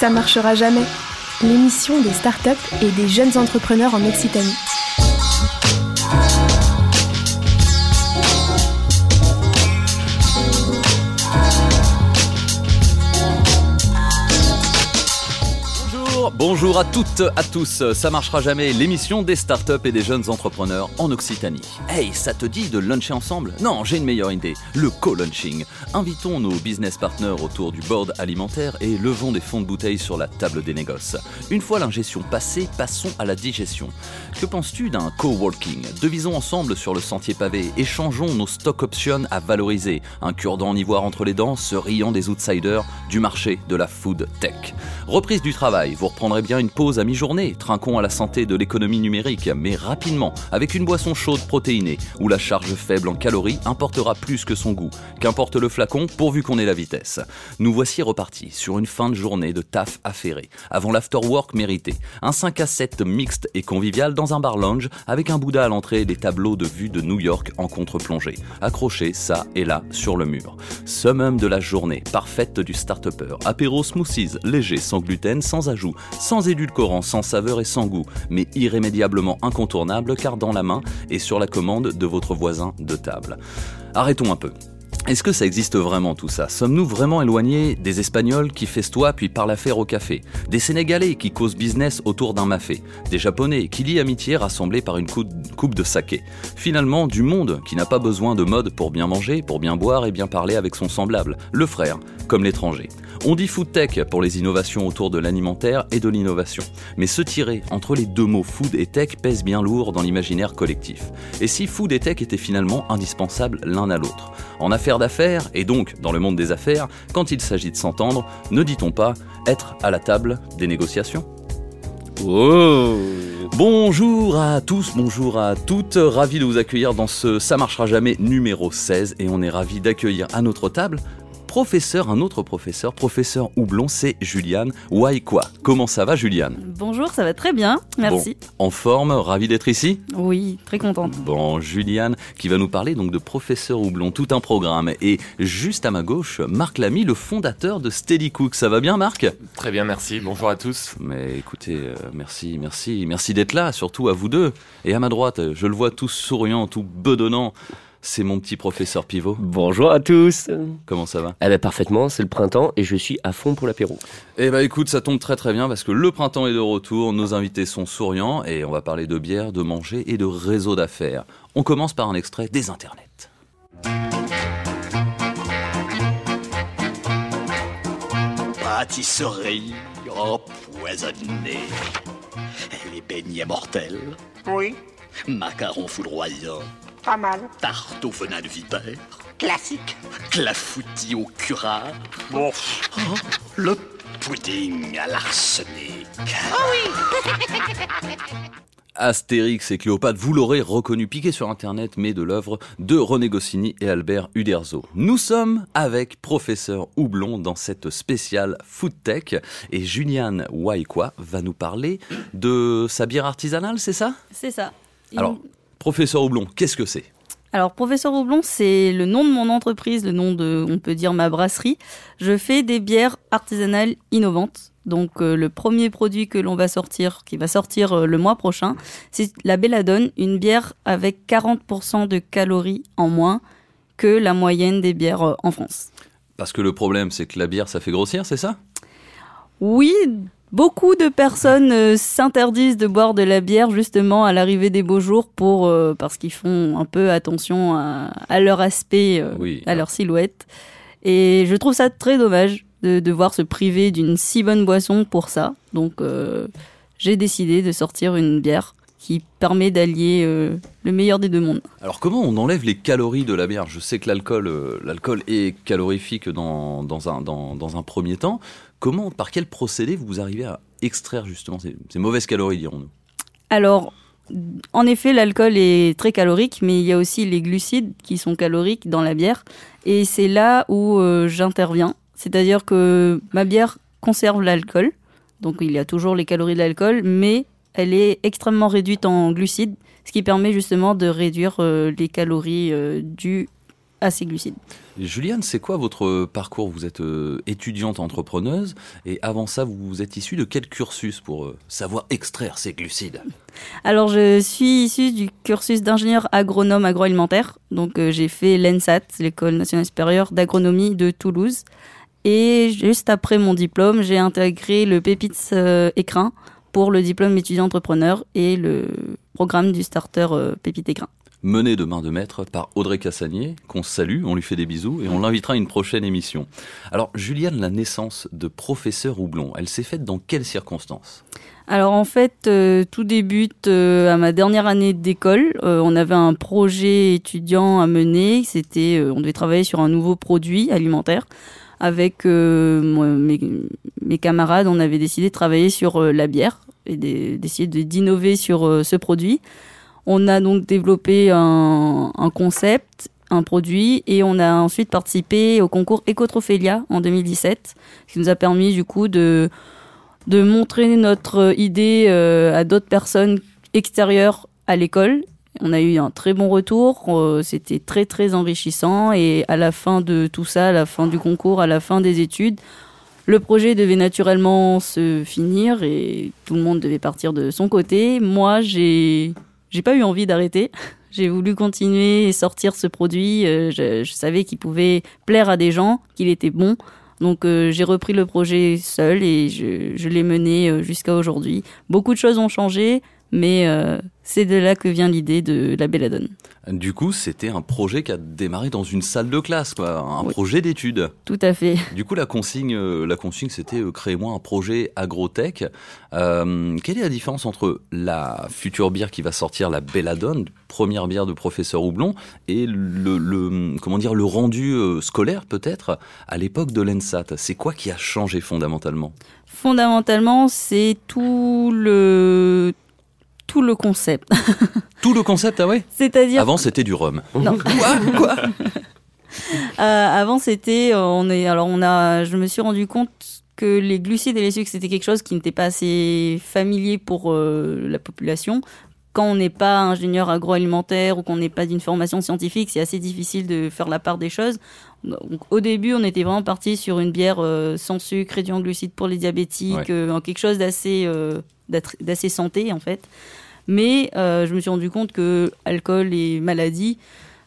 Ça marchera jamais. L'émission des startups et des jeunes entrepreneurs en Occitanie. Bonjour à toutes, à tous, ça marchera jamais, l'émission des startups et des jeunes entrepreneurs en Occitanie. Hey, ça te dit de luncher ensemble? Non, j'ai une meilleure idée, le co-lunching. Invitons nos business partners autour du board alimentaire et levons des fonds de bouteille sur la table des négoces. Une fois l'ingestion passée, passons à la digestion. Que penses-tu d'un co-working? Devisons ensemble sur le sentier pavé, échangeons nos stock options à valoriser, un cure-dent en ivoire entre les dents, se riant des outsiders du marché de la food tech. Reprise du travail, vous reprendrez bien une pause à mi-journée, trinquons à la santé de l'économie numérique, mais rapidement, avec une boisson chaude protéinée, où la charge faible en calories importera plus que son goût. Qu'importe le flacon, pourvu qu'on ait la vitesse. Nous voici repartis sur une fin de journée de taf affairé, avant l'afterwork mérité. Un 5 à 7 mixte et convivial dans un bar lounge, avec un Bouddha à l'entrée et des tableaux de vue de New York en contre-plongée, accrochés ça et là sur le mur. Summum de la journée, parfaite du start-upper, apéro smoothies, léger, sans gluten, sans ajout, sans édulcorant, sans saveur et sans goût, mais irrémédiablement incontournable car dans la main et sur la commande de votre voisin de table. Arrêtons un peu. Est-ce que ça existe vraiment tout ça? Sommes-nous vraiment éloignés des Espagnols qui festoient puis parlent affaire au café? Des Sénégalais qui causent business autour d'un mafé? Des Japonais qui lient amitié rassemblés par une coupe de saké? Finalement, du monde qui n'a pas besoin de mode pour bien manger, pour bien boire et bien parler avec son semblable, le frère, comme l'étranger. On dit food tech pour les innovations autour de l'alimentaire et de l'innovation. Mais se tirer entre les deux mots food et tech pèse bien lourd dans l'imaginaire collectif. Et si food et tech étaient finalement indispensables l'un à l'autre? En affaires d'affaires, et donc dans le monde des affaires, quand il s'agit de s'entendre, ne dit-on pas être à la table des négociations? Oh. Bonjour à tous, bonjour à toutes, ravi de vous accueillir dans ce Ça marchera jamais numéro 16 et on est ravi d'accueillir à notre table professeur, un autre professeur, professeur Houblon, c'est Juliane Waikwa. Comment ça va Juliane? Bonjour, ça va très bien, merci. en forme, ravi d'être ici? Oui, très contente. Bon, Juliane qui va nous parler donc de professeur Houblon, tout un programme. Et juste à ma gauche, Marc Lamy, le fondateur de Steady Cook. Ça va bien Marc? Très bien, merci. Bonjour à tous. Mais écoutez, euh, merci, merci, merci d'être là, surtout à vous deux. Et à ma droite, je le vois tout souriant, tout bedonnant c'est mon petit professeur Pivot. Bonjour à tous. Comment ça va? Eh ben parfaitement, c'est le printemps et je suis à fond pour l'apéro. Eh ben écoute, ça tombe très très bien parce que le printemps est de retour, nos invités sont souriants et on va parler de bière, de manger et de réseau d'affaires. On commence par un extrait des internets. Pâtisserie empoisonnée. Les beignets mortels. Oui. Macarons foudroyants. Pas mal. Tarte au venin de vipère. Classique. Clafoutis au curare. Bon. Oh, le pudding à l'arsenic. Oh oui Astérix et Cléopâtre, vous l'aurez reconnu, piqué sur internet, mais de l'œuvre de René Goscinny et Albert Uderzo. Nous sommes avec professeur Houblon dans cette spéciale Food Tech et Juliane Waikwa va nous parler de sa bière artisanale, c'est ça? C'est ça. Alors, Professeur Houblon, qu'est-ce que c'est? Alors, Professeur Houblon, c'est le nom de mon entreprise, le nom de, on peut dire, ma brasserie. Je fais des bières artisanales innovantes. Donc, euh, le premier produit que l'on va sortir, qui va sortir euh, le mois prochain, c'est la Belladone, une bière avec 40% de calories en moins que la moyenne des bières euh, en France. Parce que le problème, c'est que la bière, ça fait grossir, c'est ça? Oui, Beaucoup de personnes euh, s'interdisent de boire de la bière justement à l'arrivée des beaux jours pour euh, parce qu'ils font un peu attention à, leur aspect, euh, à leur silhouette. Et je trouve ça très dommage de devoir se priver d'une si bonne boisson pour ça. Donc j'ai décidé de sortir une bière qui permet d'allier le meilleur des deux mondes. Alors comment on enlève les calories de la bière? Je sais que l'alcool, l'alcool est calorifique dans, dans, un, dans, dans un premier temps. Comment, par quel procédé vous arrivez à extraire justement ces, mauvaises calories, dirons-nous? Alors, en effet, l'alcool est très calorique, mais il y a aussi les glucides qui sont caloriques dans la bière. Et c'est là où euh, j'interviens. C'est-à-dire que ma bière conserve l'alcool. Donc il y a toujours les calories de l'alcool, mais elle est extrêmement réduite en glucides, ce qui permet justement de réduire euh, les calories euh, du à ces glucides. Juliane, c'est quoi votre parcours? Vous êtes euh, étudiante entrepreneuse et avant ça, vous êtes issue de quel cursus pour euh, savoir extraire ces glucides? Alors, je suis issue du cursus d'ingénieur agronome agroalimentaire. Donc, euh, j'ai fait l'ENSAT, l'École nationale supérieure d'agronomie de Toulouse. Et juste après mon diplôme, j'ai intégré le Pépites Écrin pour le diplôme étudiant entrepreneur et le programme du starter Pépite Écrin mené de main de maître par Audrey Cassagnier, qu'on salue, on lui fait des bisous et on l'invitera à une prochaine émission. Alors, Juliane, la naissance de professeur Houblon, elle s'est faite dans quelles circonstances? Alors en fait, euh, tout débute euh, à ma dernière année d'école. Euh, on avait un projet étudiant à mener. C'était, on devait travailler sur un nouveau produit alimentaire. Avec mes, mes, camarades, on avait décidé de travailler sur la bière et d'essayer d'innover sur ce produit. On a donc développé un, concept, un produit, et on a ensuite participé au concours Ecotrophélia en 2017, ce qui nous a permis du coup de, de montrer notre idée euh, à d'autres personnes extérieures à l'école. On a eu un très bon retour, euh, c'était très très enrichissant et à la fin de tout ça, à la fin du concours, à la fin des études, le projet devait naturellement se finir et tout le monde devait partir de son côté. Moi, j'ai j'ai pas eu envie d'arrêter. J'ai voulu continuer et sortir ce produit. Euh, je, savais qu'il pouvait plaire à des gens, qu'il était bon. Donc euh, j'ai repris le projet seul et je, l'ai mené euh, jusqu'à aujourd'hui. Beaucoup de choses ont changé, mais c'est de là que vient l'idée de la Belladone. Du coup, c'était un projet qui a démarré dans une salle de classe, quoi, un projet d'études. Tout à fait. Du coup, la consigne, euh, la consigne, c'était euh, créez-moi un projet agrotech. Euh, quelle est la différence entre la future bière qui va sortir, la Belladone, première bière de professeur Houblon, et le, comment dire, le rendu scolaire peut-être à l'époque de l'ENSAT? C'est quoi qui a changé fondamentalement? Fondamentalement, c'est tout le tout le concept. tout le concept, ah ouais C'est-à-dire. Avant, c'était du rhum. Non. quoi? Quoi? Euh, Avant, c'était. Euh, on est, alors, on a, je me suis rendu compte que les glucides et les sucres, c'était quelque chose qui n'était pas assez familier pour euh, la population. Quand on n'est pas ingénieur agroalimentaire ou qu'on n'est pas d'une formation scientifique, c'est assez difficile de faire la part des choses. Donc, au début, on était vraiment parti sur une bière sans sucre, réduit en glucides pour les diabétiques, quelque chose d'assez d'assez santé en fait. Mais euh, je me suis rendu compte que alcool et maladie,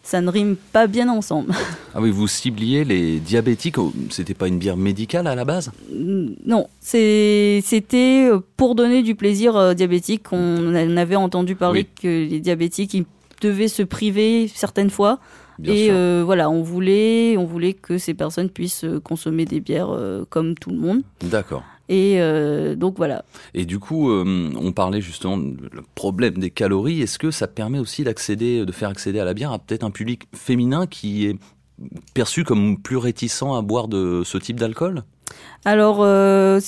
ça ne rime pas bien ensemble. Ah oui, vous cibliez les diabétiques, oh, c'était pas une bière médicale à la base? Non, c'était pour donner du plaisir aux diabétiques. On avait entendu parler que les diabétiques, ils devaient se priver certaines fois. et euh, voilà, on voulait, on voulait que ces personnes puissent consommer des bières euh, comme tout le monde. D'accord. Et euh, donc voilà. Et du coup, euh, on parlait justement du problème des calories. Est-ce que ça permet aussi d'accéder, de faire accéder à la bière à peut-être un public féminin qui est perçu comme plus réticent à boire de ce type d'alcool? Alors, euh,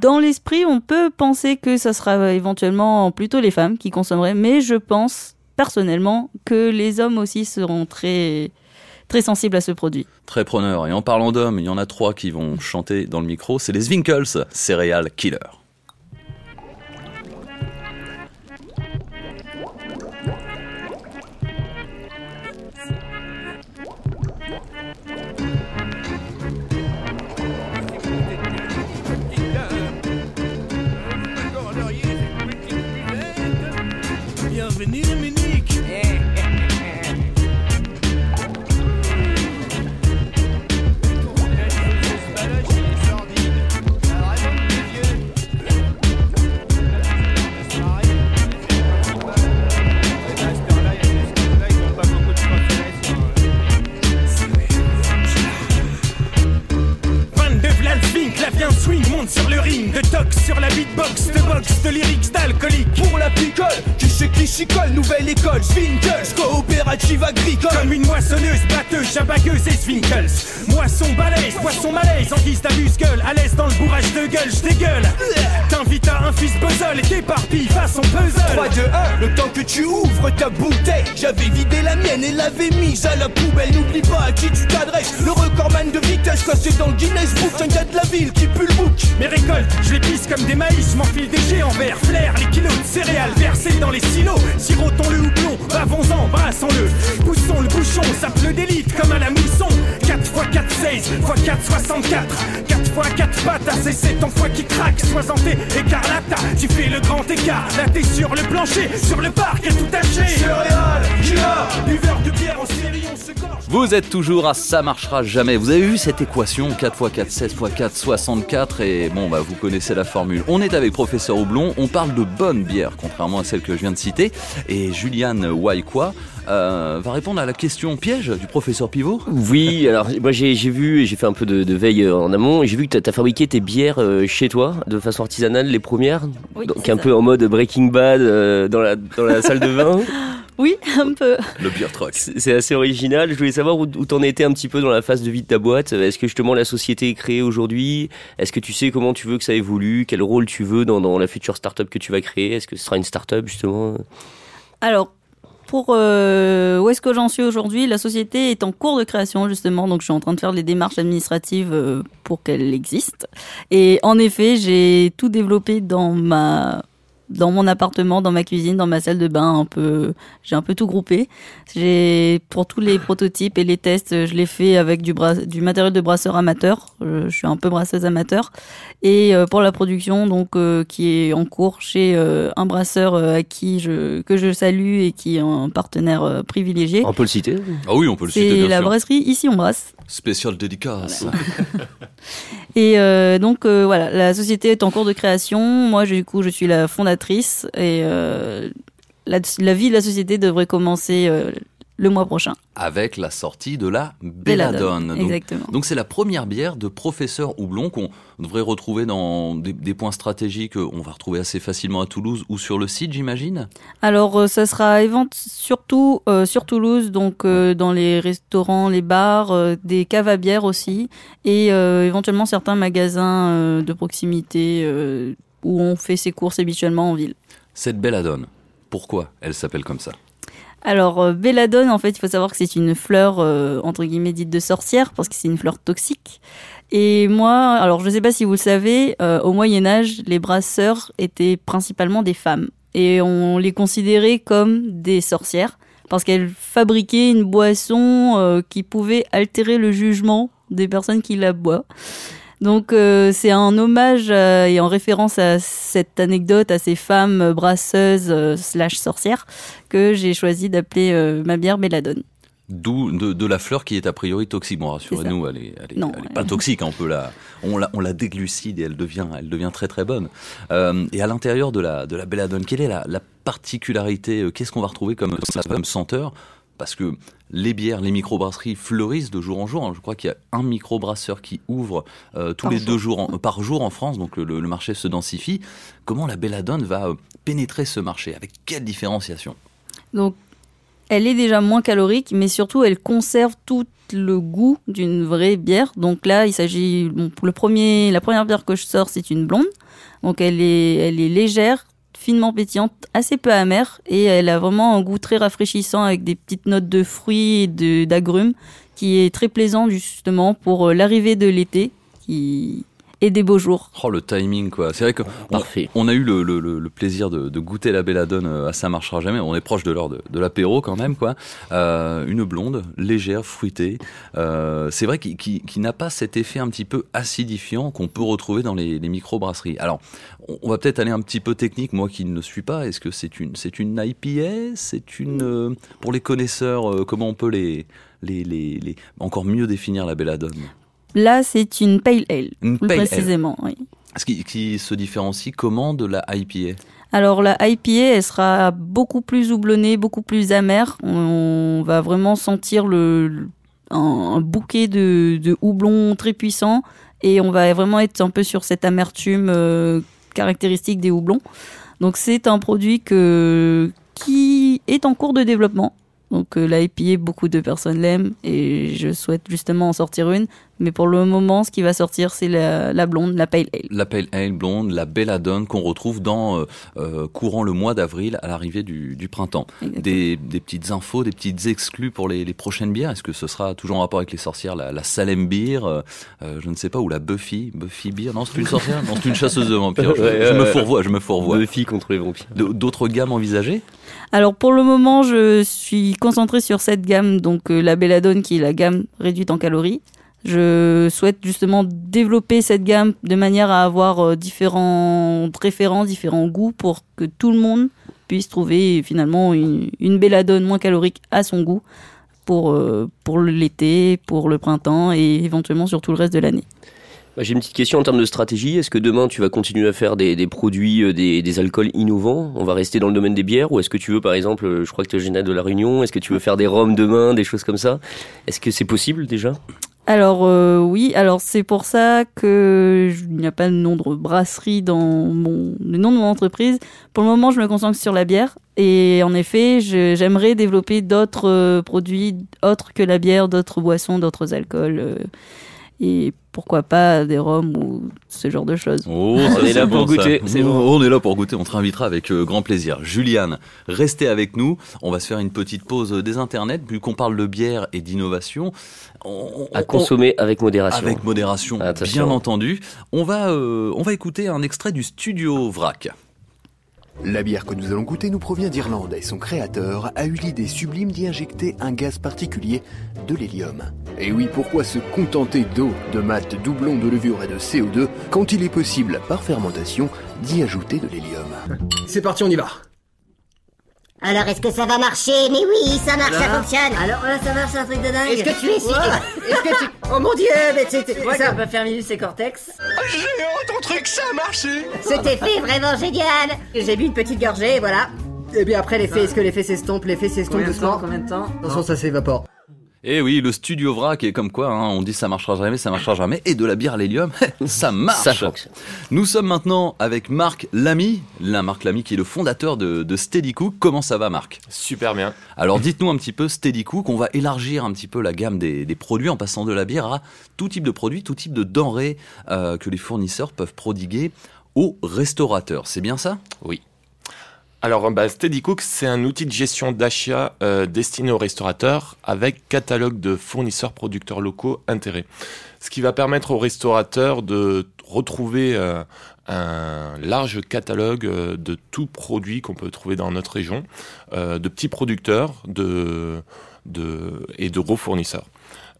dans l'esprit, on peut penser que ça sera éventuellement plutôt les femmes qui consommeraient, mais je pense personnellement que les hommes aussi seront très très sensible à ce produit. Très preneur. Et en parlant d'hommes, il y en a trois qui vont chanter dans le micro. C'est les Zwinkels, Céréales Killer. Sur le ring, tox sur la beatbox, de box, de lyrics, d'alcoolique. Pour la picole, qui sait qui colle, nouvelle école, Swinkles, coopérative agricole. Comme une moissonneuse, batteuse, chabagueuse et Swinkles. Moisson balèze, poisson malaise, en guise d'amuse-gueule, à l'aise dans le bourrage de gueule, j'dégueule. T'invites à un fils puzzle et t'éparpilles façon puzzle. 3, 2, 1, le temps que tu ouvres ta bouteille. J'avais vidé la mienne et l'avais mise à la poubelle. N'oublie pas à qui tu t'adresses. Le recordman de vitesse, c'est dans le Guinness Book. Un gars de la ville qui pue le bouc. Mes récoltes, je comme des maïs, m'enfile des géants verts, flair, les kilos de céréales versés dans les silos. Sirotons le houblon, bavons-en, brassons-le. Poussons le bouchon, sape-le d'élite comme à la mousson. 4 x 4, 16 x 4, 64. 4 x 4 pattes, c'est 7 en fois qui craque. 60 écarlata, tu fais le grand écart. Là t'es sur le plancher, sur le parc et tout taché. Céréales, killer, buveur de bière en série, on se gorge. Vous êtes toujours à Ça marchera jamais. Vous avez vu cette équation? 4 x 4, 16 x 4, 64 et bon bah vous connaissez la formule. On est avec professeur Houblon, on parle de bonne bière contrairement à celle que je viens de citer et Juliane Waikwa euh, va répondre à la question piège du professeur Pivot. Oui, alors moi j'ai vu, j'ai fait un peu de, de, veille euh, en amont et j'ai vu que tu as, fabriqué tes bières euh, chez toi de façon artisanale, les premières, Oui, donc un ça. peu en mode Breaking Bad euh, dans, la, dans la salle de vin. Oui, un peu. Le beer truck. C'est c'est assez original. Je voulais savoir où, où t'en étais un petit peu dans la phase de vie de ta boîte. Est-ce que justement la société est créée aujourd'hui? Est-ce que tu sais comment tu veux que ça évolue? Quel rôle tu veux dans, dans la future startup que tu vas créer? Est-ce que ce sera une startup justement? Alors, pour euh, où est-ce que j'en suis aujourd'hui? La société est en cours de création justement, donc je suis en train de faire les démarches administratives euh, pour qu'elle existe. Et en effet, j'ai tout développé dans ma dans mon appartement, dans ma cuisine, dans ma salle de bain, un peu, j'ai un peu tout groupé. J'ai pour tous les prototypes et les tests, je l'ai fait avec du bras, du matériel de brasseur amateur. Euh, Je suis un peu brasseuse amateur. Et euh, pour la production, donc euh, qui est en cours chez euh, un brasseur euh, à qui je que je salue et qui est un partenaire euh, privilégié. On peut le citer? Ah oui, on peut le citer C'est la sûr. brasserie ici on brasse. Spécial dédicace. Et euh, donc euh, voilà, la société est en cours de création. Moi, du coup, je suis la fondatrice et euh, la, la vie de la société devrait commencer euh, le mois prochain. Avec la sortie de la Belladone. Exactement. Donc c'est la première bière de professeur Houblon qu'on devrait retrouver dans des, des points stratégiques. euh, On va retrouver assez facilement à Toulouse ou sur le site, j'imagine. Alors, ça sera évent- surtout euh, sur Toulouse, donc euh, dans les restaurants, les bars, euh, des caves à bière aussi, et éventuellement certains magasins de proximité où on fait ses courses habituellement en ville. Cette Belladone, pourquoi elle s'appelle comme ça? Alors, euh, belladone, en fait, il faut savoir que c'est une fleur, euh, entre guillemets, dite de sorcière, parce que c'est une fleur toxique. Et moi, alors je ne sais pas si vous le savez, euh, au Moyen Âge, les brasseurs étaient principalement des femmes. Et on les considérait comme des sorcières, parce qu'elles fabriquaient une boisson euh, qui pouvait altérer le jugement des personnes qui la boivent. Donc euh, c'est un hommage euh, et en référence à cette anecdote, à ces femmes euh, brasseuses euh, slash sorcières, que j'ai choisi d'appeler ma bière Belladone. D'où de, de la fleur qui est a priori toxique. Bon, rassurez-nous, elle est, elle est, Non, elle est elle- pas toxique. hein, On peut la, on la, on la déglucide et elle devient, elle devient très très bonne. Et à l'intérieur de la, de la Belladone, quelle est la, la particularité Qu'est-ce qu'on va retrouver comme, comme senteur Parce que les bières, les microbrasseries fleurissent de jour en jour. hein. Je crois qu'il y a un microbrasseur qui ouvre euh, tous Par les jour. deux jours en- euh, par jour en France, donc le, le marché se densifie. Comment la Belladone va euh, pénétrer ce marché? Avec quelle différenciation? Donc elle est déjà moins calorique, mais surtout elle conserve tout le goût d'une vraie bière. Donc là, il s'agit, bon, pour le premier, la première bière que je sors, c'est une blonde. Donc elle est, elle est légère, finement pétillante, assez peu amère, et elle a vraiment un goût très rafraîchissant avec des petites notes de fruits et d'agrumes, qui est très plaisant justement pour euh, l'arrivée de l'été, qui et des beaux jours. Oh, le timing, quoi. C'est vrai que on, Parfait. on a eu le, le- le- plaisir de, de goûter la Belladone euh, à Ça marchera jamais. On est proche de l'heure de, de l'apéro quand même, quoi. Euh, une blonde, légère, fruitée. Euh, c'est vrai qu'il qui, n'a pas cet effet un petit peu acidifiant qu'on peut retrouver dans les, les microbrasseries. Alors, on, on va peut-être aller un petit peu technique, moi qui ne le suis pas. Est-ce que c'est une, c'est une IPA C'est une. euh, pour les connaisseurs, euh, comment on peut les, les, les, les- encore mieux définir la Belladone Là, c'est une pale ale, Une plus pale ale. précisément. Oui. Ce qui, qui se différencie comment de la IPA? Alors la IPA, elle sera beaucoup plus houblonnée, beaucoup plus amère. On va vraiment sentir le, le- un, un bouquet de, de houblon très puissant et on va vraiment être un peu sur cette amertume euh, caractéristique des houblons. Donc c'est un produit que, qui est en cours de développement. Donc euh, la IPA, beaucoup de personnes l'aiment et je souhaite justement en sortir une. Mais pour le moment, ce qui va sortir, c'est la, blonde, la pale ale. La pale ale blonde, la belladone qu'on retrouve dans courant le mois d'avril à l'arrivée du, printemps. Des, petites infos, des petites exclus pour les, prochaines bières. Est-ce que ce sera toujours en rapport avec les sorcières, la, Salem Beer, je ne sais pas, ou la Buffy, Buffy Beer? Non, c'est une sorcière, non, c'est une chasseuse de vampires. Je, me fourvoie, je me fourvoie. Buffy contre les vampires. D'autres gammes envisagées? Alors pour le moment, je suis concentrée sur cette gamme, donc euh, la Belladone qui est la gamme réduite en calories. Je souhaite justement développer cette gamme de manière à avoir euh, différentes références, différents goûts pour que tout le monde puisse trouver finalement une, une Belladone moins calorique à son goût pour, euh, pour l'été, pour le printemps et éventuellement sur tout le reste de l'année. Bah, j'ai une petite question en termes de stratégie. Est-ce que demain tu vas continuer à faire des, produits, euh, des, alcools innovants? On va rester dans le domaine des bières? Ou est-ce que tu veux, par exemple, je crois que tu es de la Réunion, est-ce que tu veux faire des rhums demain, des choses comme ça? Est-ce que c'est possible déjà? Alors euh, oui, alors c'est pour ça que il n'y a pas de nom de brasserie dans mon le nom de mon entreprise. Pour le moment, je me concentre sur la bière et en effet, j'aimerais développer d'autres produits autres que la bière, d'autres boissons, d'autres alcools et pourquoi pas des rhums ou ce genre de choses. Oh, on est là pour goûter. On est là pour goûter. On te réinvitera avec euh, grand plaisir. Juliane, restez avec nous. On va se faire une petite pause des internets. Vu qu'on parle de bière et d'innovation, à consommer avec modération. Avec modération, bien entendu. On va, euh, on va écouter un extrait du studio Vrac. La bière que nous allons goûter nous provient d'Irlande et son créateur a eu l'idée sublime d'y injecter un gaz particulier, de l'hélium. Et oui, pourquoi se contenter d'eau, de malt, doublon, de levure et de CO2 quand il est possible, par fermentation, d'y ajouter de l'hélium? C'est parti, on y va alors, est-ce que ça va marcher? Mais oui, ça marche, ça fonctionne. Alors là, ça marche, un truc de dingue. Est-ce que tu es sûr? Est-ce que tu... Oh mon dieu, mais vois ça peut faire minus ses cortex. Géant, ton truc, ça a marché. C'était fait vraiment génial. J'ai bu une petite gorgée, voilà. Et bien après, l'effet, est-ce que l'effet s'estompe L'effet s'estompe doucement. Combien de temps? Attention, ça s'évapore. Eh oui, le studio vrac est comme quoi, hein, on dit ça marchera jamais, ça marchera jamais, et de la bière à l'hélium, ça marche. Nous sommes maintenant avec Marc Lamy, la Marc Lamy qui est le fondateur de, de Steady Cook. Comment ça va, Marc? Super bien. Alors dites-nous un petit peu Steady Cook. On va élargir un petit peu la gamme des, produits en passant de la bière à tout type de produits, tout type de denrées euh, que les fournisseurs peuvent prodiguer aux restaurateurs. C'est bien ça? Oui. Alors, bah, SteadyCook, c'est un outil de gestion d'achat euh, destiné aux restaurateurs avec catalogue de fournisseurs producteurs locaux intégrés. Ce qui va permettre aux restaurateurs de retrouver euh, un large catalogue euh, de tout produit qu'on peut trouver dans notre région, de petits producteurs et de gros fournisseurs.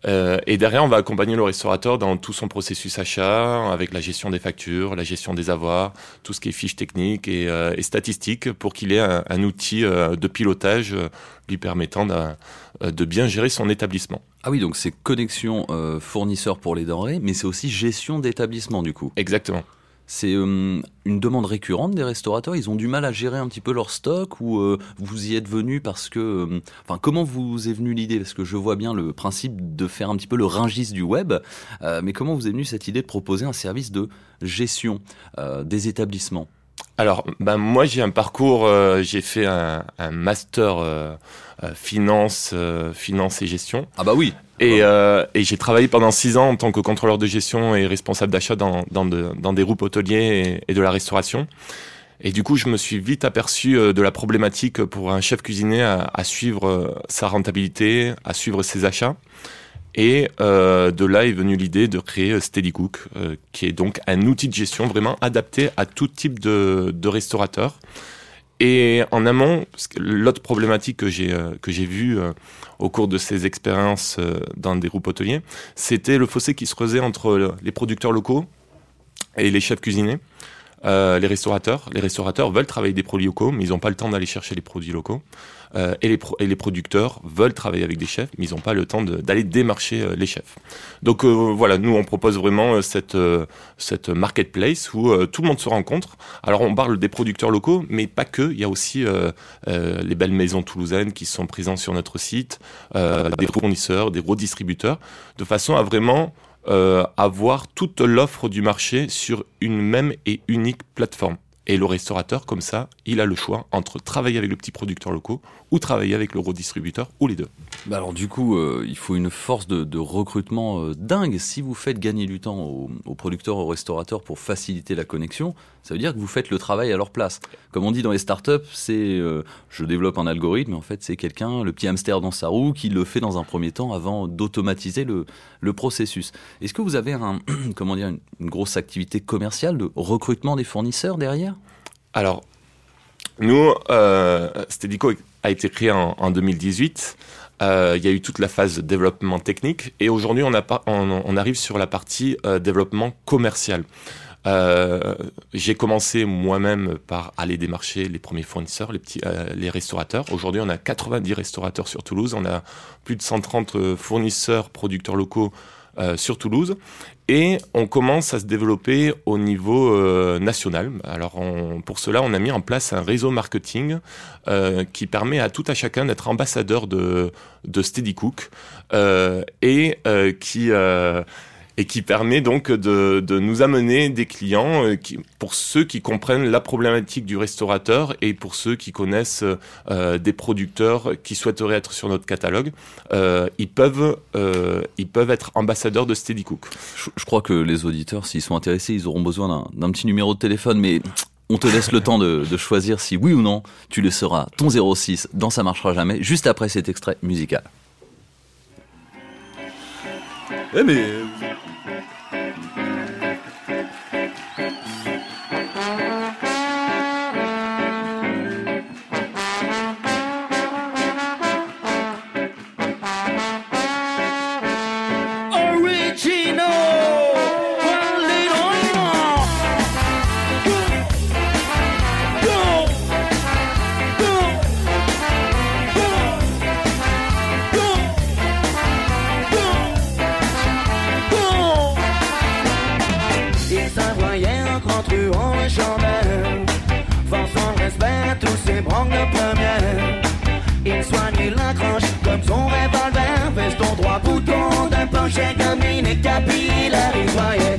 Euh, et derrière, on va accompagner le restaurateur dans tout son processus achat, avec la gestion des factures, la gestion des avoirs, tout ce qui est fiches techniques et, euh, et statistiques, pour qu'il ait un, un outil euh, de pilotage lui permettant de, de, bien gérer son établissement. Ah oui, donc c'est connexion fournisseur pour les denrées, mais c'est aussi gestion d'établissement du coup. Exactement. C'est euh, une demande récurrente des restaurateurs. Ils ont du mal à gérer un petit peu leur stock ou euh, vous y êtes venu parce que, euh, enfin, comment vous est venue l'idée? Parce que je vois bien le principe de faire un petit peu le ringis du web, mais comment vous est venue cette idée de proposer un service de gestion des établissements? Alors, ben moi j'ai un parcours, j'ai fait un, un master finance, finance et gestion. Ah bah oui. Et, euh, et j'ai travaillé pendant six ans en tant que contrôleur de gestion et responsable d'achat dans, dans, dans, des groupes hôteliers et, de la restauration. Et du coup, je me suis vite aperçu euh, de la problématique pour un chef cuisinier à, à suivre euh, sa rentabilité, à suivre ses achats. Et euh, de là est venue l'idée de créer Steady Cook, euh, qui est donc un outil de gestion vraiment adapté à tout type de, de restaurateurs. Et en amont, l'autre problématique que j'ai que j'ai vue au cours de ces expériences euh, dans des groupes hôteliers, c'était le fossé qui se creusait entre les producteurs locaux et les chefs cuisiniers. Euh, les restaurateurs. Les restaurateurs veulent travailler des produits locaux, mais ils n'ont pas le temps d'aller chercher les produits locaux. Euh, et, les et, les producteurs veulent travailler avec des chefs, mais ils n'ont pas le temps d'aller démarcher euh, les chefs. Donc euh, voilà, nous on propose vraiment cette, cette marketplace où tout le monde se rencontre. Alors on parle des producteurs locaux, mais pas que. Il y a aussi les belles maisons toulousaines qui sont présentes sur notre site, des fournisseurs, des gros distributeurs, de façon à vraiment avoir toute l'offre du marché sur une même et unique plateforme Et le restaurateur, comme ça, il a le choix entre travailler avec le petit producteur locaux ou travailler avec le gros distributeur ou les deux. Bah alors du coup, euh, il faut une force de, recrutement euh, dingue. Si vous faites gagner du temps aux, producteurs, aux restaurateurs pour faciliter la connexion, ça veut dire que vous faites le travail à leur place. Comme on dit dans les startups, c'est euh, je développe un algorithme, en fait c'est quelqu'un, le petit hamster dans sa roue, qui le fait dans un premier temps avant d'automatiser le, processus. Est-ce que vous avez une, grosse activité commerciale de recrutement des fournisseurs derrière? Alors, nous, euh, Steadico a été créé en, 2018. Euh, il y a eu toute la phase de développement technique et aujourd'hui on, on, arrive sur la partie euh, développement commercial. Euh, j'ai commencé moi-même par aller démarcher les premiers fournisseurs, les petits, les restaurateurs. Aujourd'hui, on a 90 restaurateurs sur Toulouse, on a plus de 130 fournisseurs, producteurs locaux euh, sur Toulouse. Et on commence à se développer au niveau euh, national. Alors pour cela, on a mis en place un réseau marketing euh, qui permet à tout à chacun d'être ambassadeur de, de Steady Cook et qui et qui permet donc de, de nous amener des clients euh, qui, pour ceux qui comprennent la problématique du restaurateur et pour ceux qui connaissent euh, des producteurs qui souhaiteraient être sur notre catalogue, euh, ils peuvent ils peuvent être ambassadeurs de Steady Cook. Je, crois que les auditeurs, s'ils sont intéressés, ils auront besoin d'un petit numéro de téléphone, mais on te laisse le temps de, de, choisir si oui ou non tu le seras ton 06 dans Ça marchera jamais, juste après cet extrait musical. Eh mais rien rencontreront les chandelles. Vend son respect, tous ces branques de première. Il soigne la croche comme son revolver. Veston droit, bouton d'un poche, gamine et capillaire. Il voyait.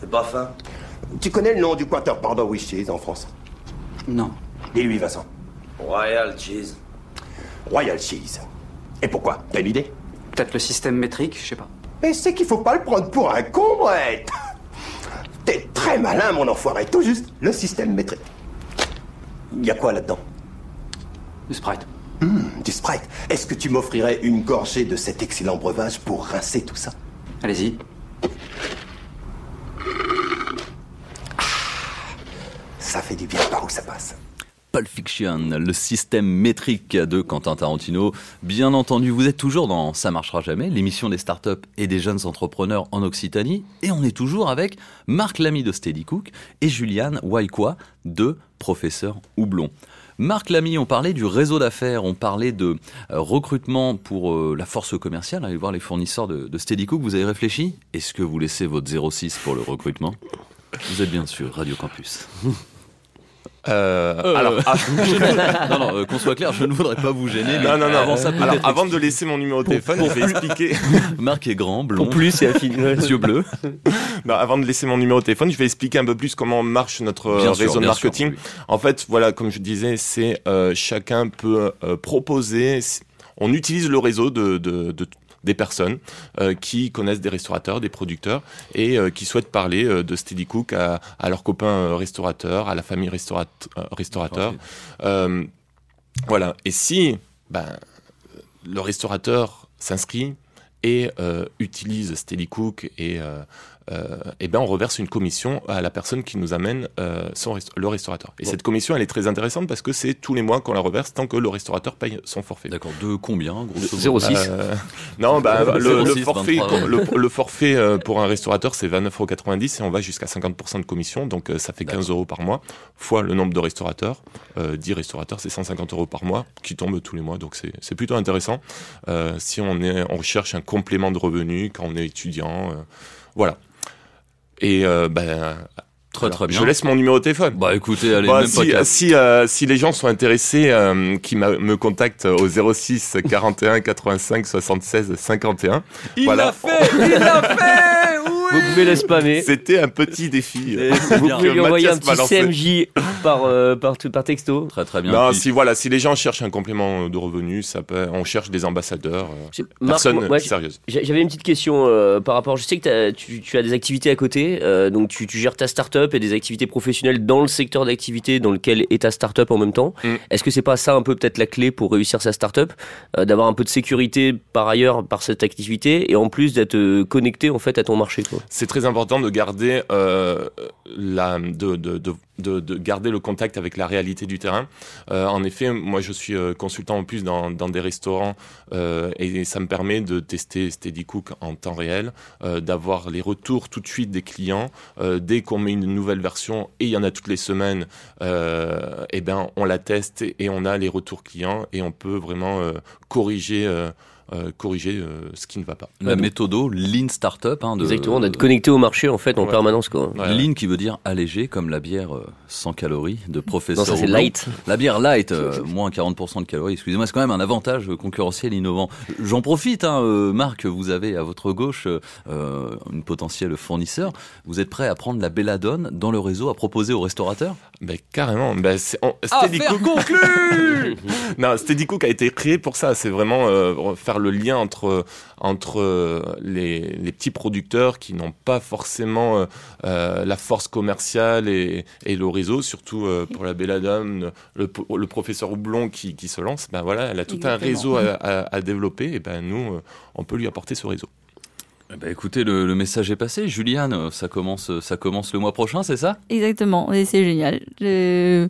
C'est pas fin. Tu connais le nom du quarter pounder with cheese en France Non. Dis-lui, Vincent. Royal cheese. Royal cheese. Et pourquoi? T'as une idée? Peut-être le système métrique, je sais pas. Mais c'est qu'il faut pas le prendre pour un con, Brett T'es très malin, mon enfoiré. Tout juste le système métrique. Il y a quoi là-dedans? Du Sprite. Hmm, du Sprite. Est-ce que tu m'offrirais une gorgée de cet excellent breuvage pour rincer tout ça? Allez-y. Ça fait du bien par où ça passe. Pulp Fiction, le système métrique de Quentin Tarantino. Bien entendu, vous êtes toujours dans Ça marchera jamais, l'émission des startups et des jeunes entrepreneurs en Occitanie. Et on est toujours avec Marc Lamy de Steady Cook et Juliane Waikwa de Professeur Houblon. Marc Lamy, on parlait du réseau d'affaires, on parlait de euh, recrutement pour euh, la force commerciale, allez voir les fournisseurs de, de Steady Cook. Vous avez réfléchi? Est-ce que vous laissez votre 06 pour le recrutement? Vous êtes bien sûr Radio Campus. Euh, alors, ah, ne... non, non, euh, qu'on soit clair, je ne voudrais pas vous gêner. Mais non, non, non. Avant, ça, alors, avant de laisser mon numéro de téléphone, je vais expliquer. Marc est grand, blond. Pour plus, et yeux bleus. Non, avant de laisser mon numéro de téléphone, je vais expliquer un peu plus comment marche notre bien réseau sûr, de marketing. Sûr, oui. En fait, voilà, comme je disais, c'est euh, chacun peut euh, proposer. On utilise le réseau de, de, de des personnes euh, qui connaissent des restaurateurs, des producteurs et euh, qui souhaitent parler euh, de Steady Cook à, à leurs copains restaurateurs, à la famille restaurat restaurateur. voilà. Et si ben, le restaurateur s'inscrit et utilise Steady Cook et euh, et ben on reverse une commission à la personne qui nous amène euh, son resta le restaurateur. Et bon. cette commission, elle est très intéressante parce que c'est tous les mois qu'on la reverse tant que le restaurateur paye son forfait. D'accord. De combien, grosso 0,6 euh, Non, bah, le, 06, le, forfait, le, le, forfait euh, pour un restaurateur, c'est 29,90€ et on va jusqu'à 50% de commission, donc ça fait 15 euros par mois, fois le nombre de restaurateurs. 10 restaurateurs, c'est 150 euros par mois qui tombent tous les mois, donc c'est plutôt intéressant. si on, est, on recherche un complément de revenus quand on est étudiant, voilà. Et euh, ben, Très, Alors, très bien. Je laisse mon numéro de téléphone. Bah écoutez, allez, bah, même si, pas si, euh, si les gens sont intéressés, euh, qui me contactent au 06 41 85 76 51. Il voilà. l'a fait Il l'a fait Vous pouvez le spammer. C'était un petit défi. Vous pouvez lui envoyer un petit CMJ par, euh, par, par texto. Très très bien. Non, si voilà, si les gens cherchent un complément de revenus, ça peut, on cherche des ambassadeurs, euh, personne Marc, moi, sérieuse. J'avais une petite question euh, par rapport. Je sais que as, tu, tu, as des activités à côté, euh, donc tu, tu, gères ta start-up et des activités professionnelles dans le secteur d'activité dans lequel est ta start-up en même temps. Mm. Est-ce que c'est pas ça un peu peut-être la clé pour réussir sa start-up, euh, d'avoir un peu de sécurité par ailleurs par cette activité et en plus d'être connecté en fait à ton marché C'est très important de garder euh, la de, de, de de, de, garder le contact avec la réalité du terrain. Euh, en effet, moi je suis euh, consultant en plus dans, dans des restaurants euh, et ça me permet de tester Steady Cook en temps réel, euh, d'avoir les retours tout de suite des clients. Euh, dès qu'on met une nouvelle version, et il y en a toutes les semaines, et ben on la teste et, on a les retours clients et on peut vraiment corriger euh, corriger euh, ce qui ne va pas. La méthode Lean Startup. Hein, de... Exactement, d'être connecté au marché en fait en ouais. permanence. Quoi. Ouais. Lean qui veut dire allégé, comme la bière euh, sans calories de professeur. Non, ça c'est light. La bière light, euh, moins 40% de calories. Excusez-moi, c'est quand même un avantage concurrentiel innovant. J'en profite, hein, Marc, vous avez à votre gauche une potentielle fournisseur. Vous êtes prêt à prendre la belladone dans le réseau à proposer aux restaurateurs? Ben, Carrément. Ben, c'est, on, Affaire Cook... conclue Non, Steady Cook a été créé pour ça. C'est vraiment faire le lien entre entre les, les petits producteurs qui n'ont pas forcément euh, la force commerciale et, et, le réseau, surtout euh, pour la Belladame, le, le, professeur Houblon qui, qui, se lance. Ben voilà, elle a tout Exactement. un réseau à, à, à, développer et ben nous, on peut lui apporter ce réseau. Bah écoutez, le, le, message est passé. Juliane, ça commence, ça commence le mois prochain, c'est ça? Exactement, et c'est génial. Je...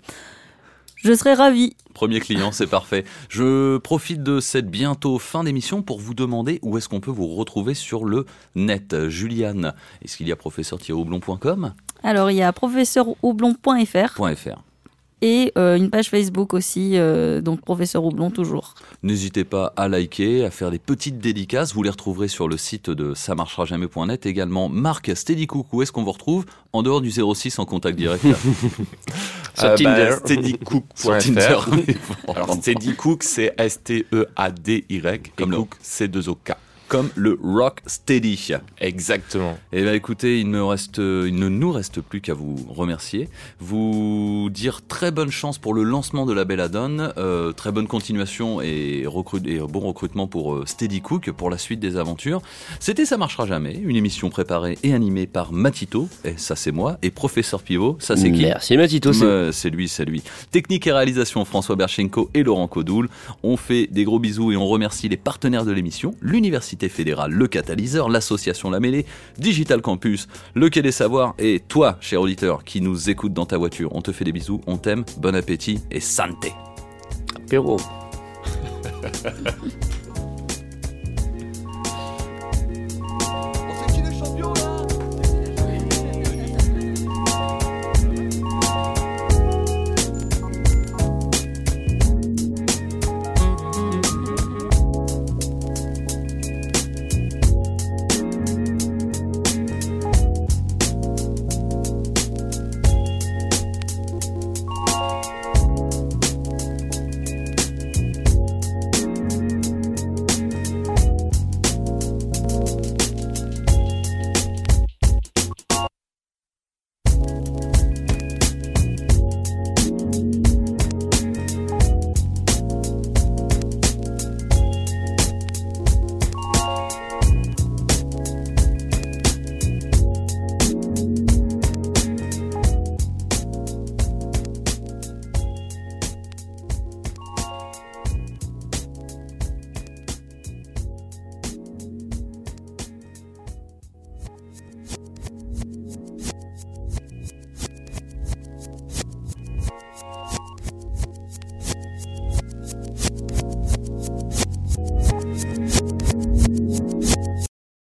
Je serais ravi. Premier client, c'est parfait. Je profite de cette bientôt fin d'émission pour vous demander où est-ce qu'on peut vous retrouver sur le net. Juliane, est-ce qu'il y a professeur-houblon.com Alors, il y a. .fr et euh, une page Facebook aussi, euh, donc Professeur Houblon toujours. N'hésitez pas à liker, à faire des petites dédicaces. Vous les retrouverez sur le site de ça marchera jamais.net. Également, Marc Steadycook, où est-ce qu'on vous retrouve? En dehors du 06 en contact direct. sur euh, Tinder. Bah, Steadycook.fr. Alors Steadycook, c'est S-T-E-A-D-Y. Comme et Cook, c'est 2 O-K comme le Rock Steady. Exactement. Et bien écoutez, il, me reste, il ne nous reste plus qu'à vous remercier, vous dire très bonne chance pour le lancement de la Belladone, euh, très bonne continuation et, recrut, et bon recrutement pour euh, Steady Cook pour la suite des aventures. C'était Ça marchera jamais, une émission préparée et animée par Matito, et ça c'est moi, et Professeur Pivot, ça c'est qui? Merci Matito, c'est C'est lui, c'est lui. Technique et réalisation François Berchenko et Laurent Codoul. On fait des gros bisous et on remercie les partenaires de l'émission, l'Université fédérale Le Catalyseur, l'association La Mêlée, Digital Campus, le Quai des Savoirs et toi, cher auditeur, qui nous écoute dans ta voiture. On te fait des bisous, on t'aime, bon appétit et santé. Apéro.